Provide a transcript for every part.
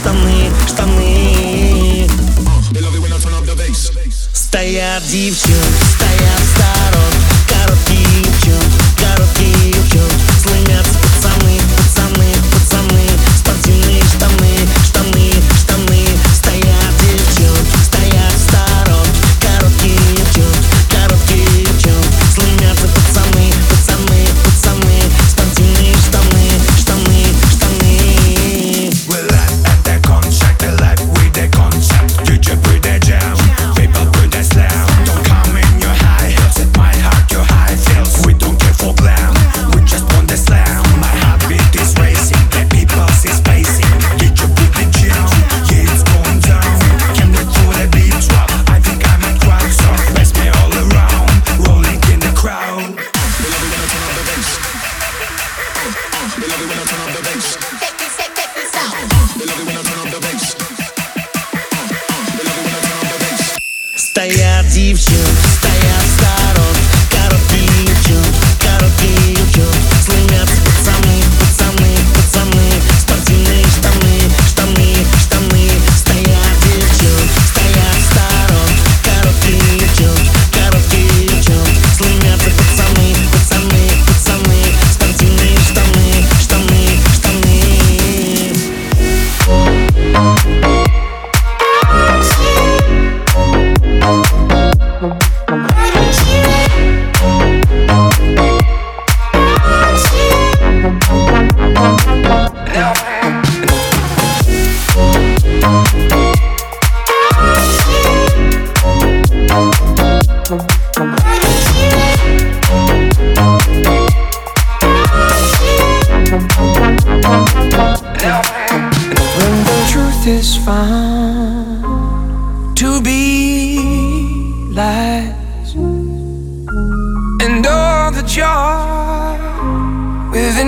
штаны, штаны. Стоят девчонки.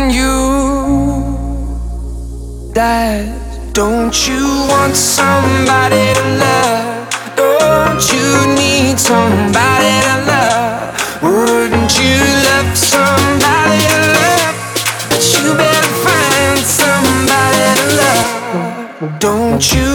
you. that don't you want somebody to love? Don't you need somebody to love? Wouldn't you love somebody to love? But you better find somebody to love. Don't you?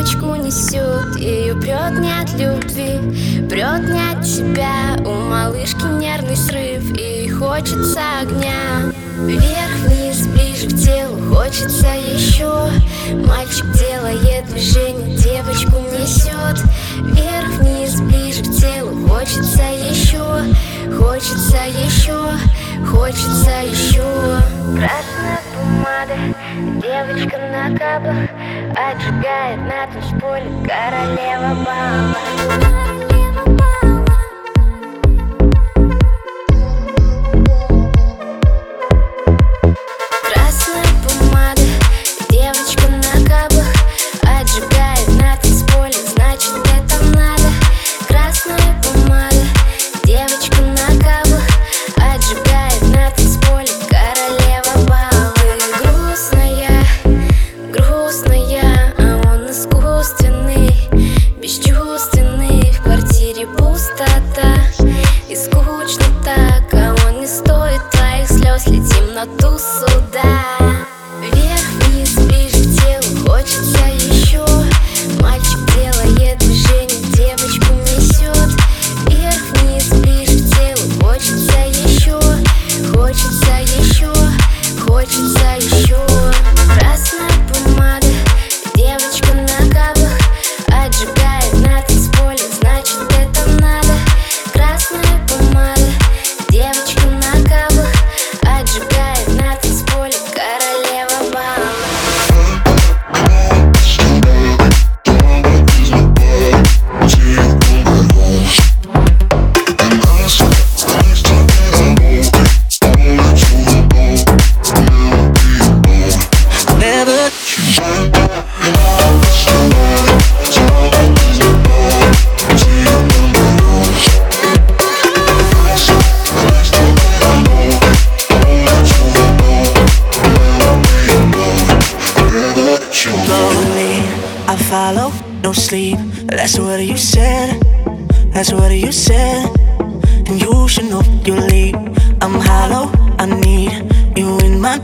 девочку несет Ее прет не от любви, прет не от тебя. У малышки нервный срыв и хочется огня. Вверх-вниз, ближе к телу, хочется еще Мальчик делает движение, девочку несет Вверх-вниз, ближе к телу, хочется еще Хочется еще, хочется еще Красная бумага, девочка на каплах Поджигает на танцполе королева баба.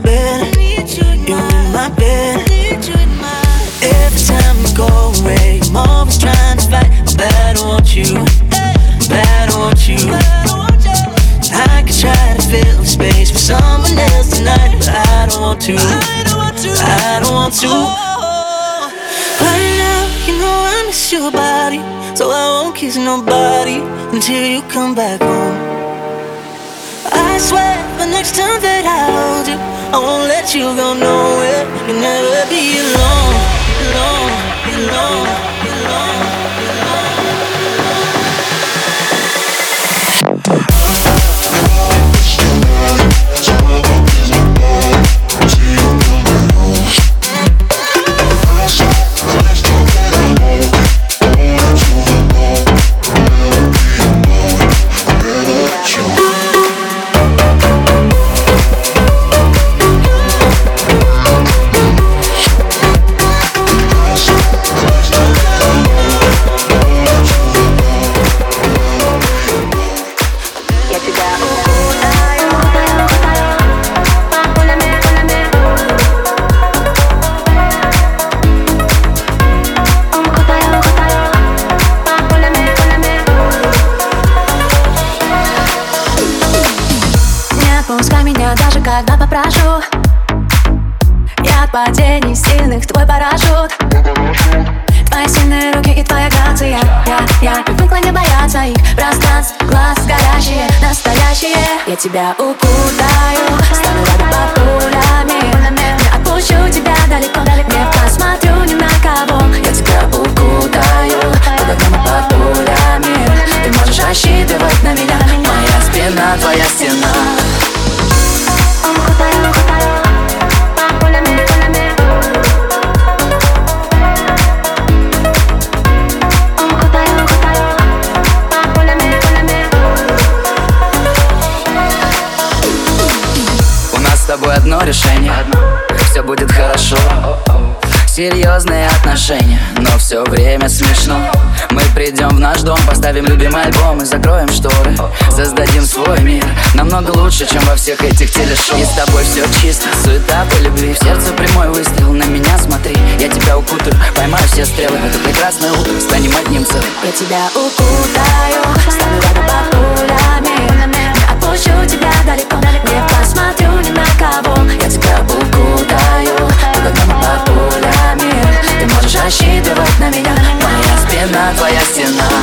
Bed. You're in my bed. Every time you go away, I'm always trying to fight. I want you. I want you. I could try to fill the space with someone else tonight, but I don't want to. I don't want to. I don't want to. Right now, you know I miss your body, so I won't kiss nobody until you come back home. I swear, the next time that I hold you, I won't let you go nowhere. You'll never be alone, alone, alone. Я, привыкла не бояться их. Пространств, глаз горящие, настоящие. Я тебя укутаю, стану рядом под пулями. Не отпущу тебя далеко, не посмотрю ни на кого. Я тебя укутаю, и под пулями. Ты можешь рассчитывать на меня. Моя спина, твоя стена. Укутаю, укутаю все время смешно. Мы придем в наш дом, поставим любимый альбом и закроем шторы. Создадим свой мир, намного лучше, чем во всех этих телешоу. И с тобой все чисто, суета по любви. В сердце прямой выстрел, на меня смотри. Я тебя укутаю, поймаю все стрелы. В это прекрасное утро, станем одним целым. Я тебя укутаю, стану рядом под пулями. Отпущу тебя далеко, не посмотрю ни на кого. Я тебя укутаю, туда дома под пулями. Ты можешь рассчитывать на меня. Моя спина, твоя стена.